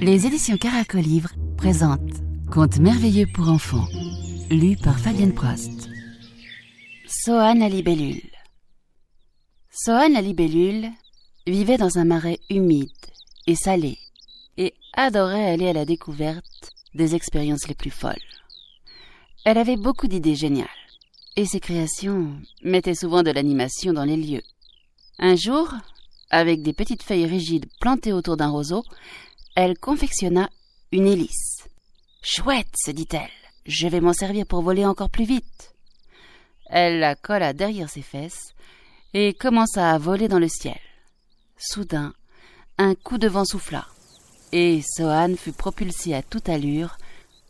Les éditions Caracolivre présentent Contes merveilleux pour enfants, lu par Fabienne Prost. Sohan la libellule. Sohan la vivait dans un marais humide et salé et adorait aller à la découverte des expériences les plus folles. Elle avait beaucoup d'idées géniales et ses créations mettaient souvent de l'animation dans les lieux. Un jour, avec des petites feuilles rigides plantées autour d'un roseau, elle confectionna une hélice. Chouette, se dit-elle, je vais m'en servir pour voler encore plus vite. Elle la colla derrière ses fesses et commença à voler dans le ciel. Soudain, un coup de vent souffla, et Sohan fut propulsé à toute allure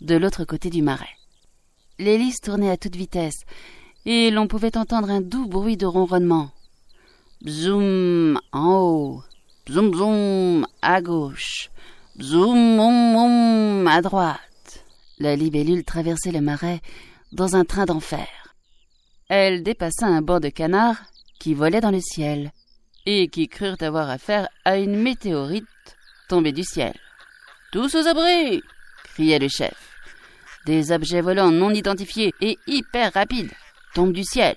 de l'autre côté du marais. L'hélice tournait à toute vitesse, et l'on pouvait entendre un doux bruit de ronronnement. Bzoum en haut, bzoum bzoum à gauche, bzoum moum à droite. La libellule traversait le marais dans un train d'enfer. Elle dépassa un banc de canards qui volait dans le ciel et qui crurent avoir affaire à une météorite tombée du ciel. Tous aux abris criait le chef. Des objets volants non identifiés et hyper rapides tombent du ciel.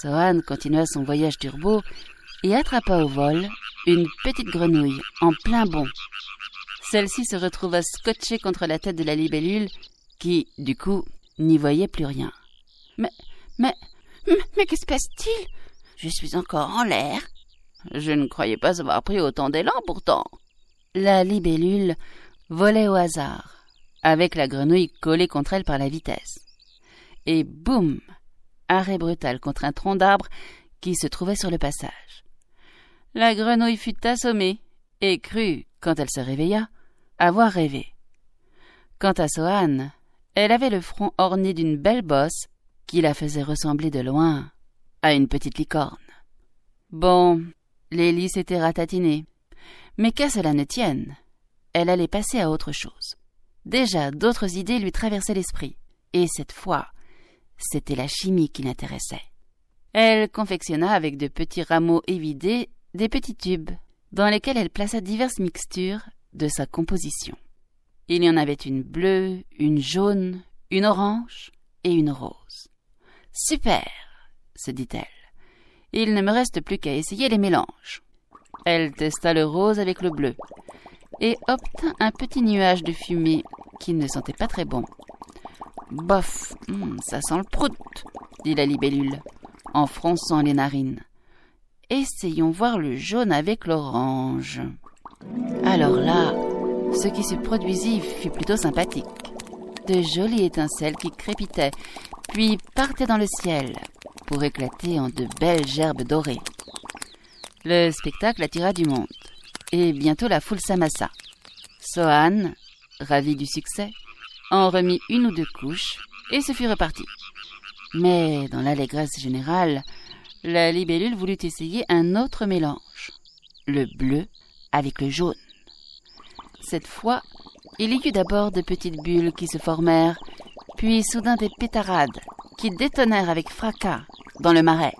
Sohan continua son voyage turbo et attrapa au vol une petite grenouille en plein bond. Celle-ci se retrouva scotchée contre la tête de la libellule qui, du coup, n'y voyait plus rien. Mais, mais, mais, que se passe-t-il? Je suis encore en l'air. Je ne croyais pas avoir pris autant d'élan pourtant. La libellule volait au hasard, avec la grenouille collée contre elle par la vitesse. Et boum Arrêt brutal contre un tronc d'arbre qui se trouvait sur le passage. La grenouille fut assommée et crut, quand elle se réveilla, avoir rêvé. Quant à Sohan, elle avait le front orné d'une belle bosse qui la faisait ressembler de loin à une petite licorne. Bon, l'hélice était ratatinée, mais qu'à cela ne tienne, elle allait passer à autre chose. Déjà d'autres idées lui traversaient l'esprit, et cette fois, c'était la chimie qui l'intéressait. Elle confectionna avec de petits rameaux évidés des petits tubes, dans lesquels elle plaça diverses mixtures de sa composition. Il y en avait une bleue, une jaune, une orange et une rose. Super se dit-elle. Il ne me reste plus qu'à essayer les mélanges. Elle testa le rose avec le bleu et obtint un petit nuage de fumée qui ne sentait pas très bon. Bof, hmm, ça sent le prout, dit la libellule, en fronçant les narines. Essayons voir le jaune avec l'orange. Alors là, ce qui se produisit fut plutôt sympathique. De jolies étincelles qui crépitaient, puis partaient dans le ciel, pour éclater en de belles gerbes dorées. Le spectacle attira du monde, et bientôt la foule s'amassa. Sohan, ravi du succès, en remit une ou deux couches, et se fut reparti. Mais, dans l'allégresse générale, la libellule voulut essayer un autre mélange, le bleu avec le jaune. Cette fois, il y eut d'abord de petites bulles qui se formèrent, puis soudain des pétarades qui détonnèrent avec fracas dans le marais.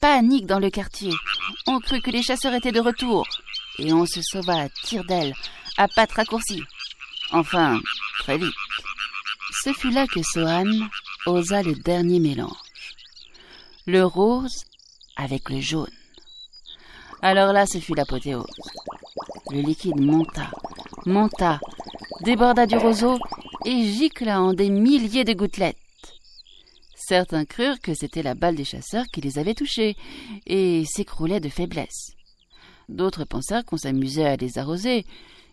Panique dans le quartier. On crut que les chasseurs étaient de retour, et on se sauva à tire d'aile, à pattes raccourcies. Enfin, très vite. Ce fut là que Sohan osa le dernier mélange. Le rose avec le jaune. Alors là, ce fut l'apothéose. Le liquide monta, monta, déborda du roseau et gicla en des milliers de gouttelettes. Certains crurent que c'était la balle des chasseurs qui les avait touchés et s'écroulaient de faiblesse. D'autres pensèrent qu'on s'amusait à les arroser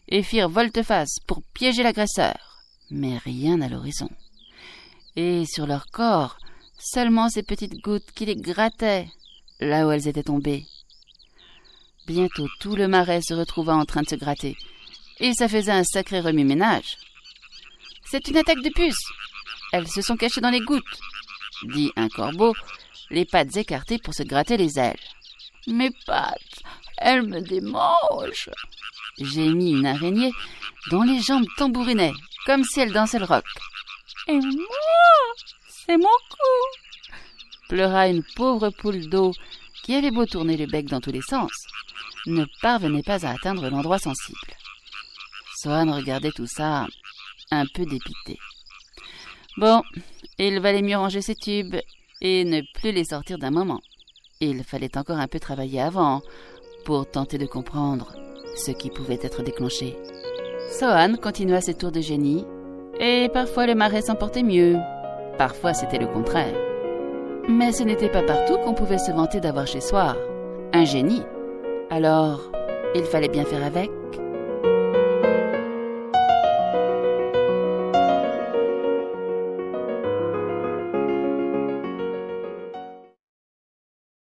et firent volte-face pour piéger l'agresseur. Mais rien à l'horizon. Et sur leur corps, seulement ces petites gouttes qui les grattaient là où elles étaient tombées. Bientôt tout le marais se retrouva en train de se gratter, et ça faisait un sacré remue-ménage. C'est une attaque de puces. Elles se sont cachées dans les gouttes, dit un corbeau, les pattes écartées pour se gratter les ailes. Mes pattes, elles me démangent. J'ai mis une araignée dont les jambes tambourinaient, comme si elle dansait le rock. Et moi, c'est mon cou pleura une pauvre poule d'eau qui avait beau tourner le bec dans tous les sens, ne parvenait pas à atteindre l'endroit sensible. Swan regardait tout ça un peu dépité. Bon, il valait mieux ranger ses tubes et ne plus les sortir d'un moment. Il fallait encore un peu travailler avant pour tenter de comprendre ce qui pouvait être déclenché. Sohan continua ses tours de génie et parfois le marais s'emportait mieux, parfois c'était le contraire. Mais ce n'était pas partout qu'on pouvait se vanter d'avoir chez soi un génie. Alors, il fallait bien faire avec.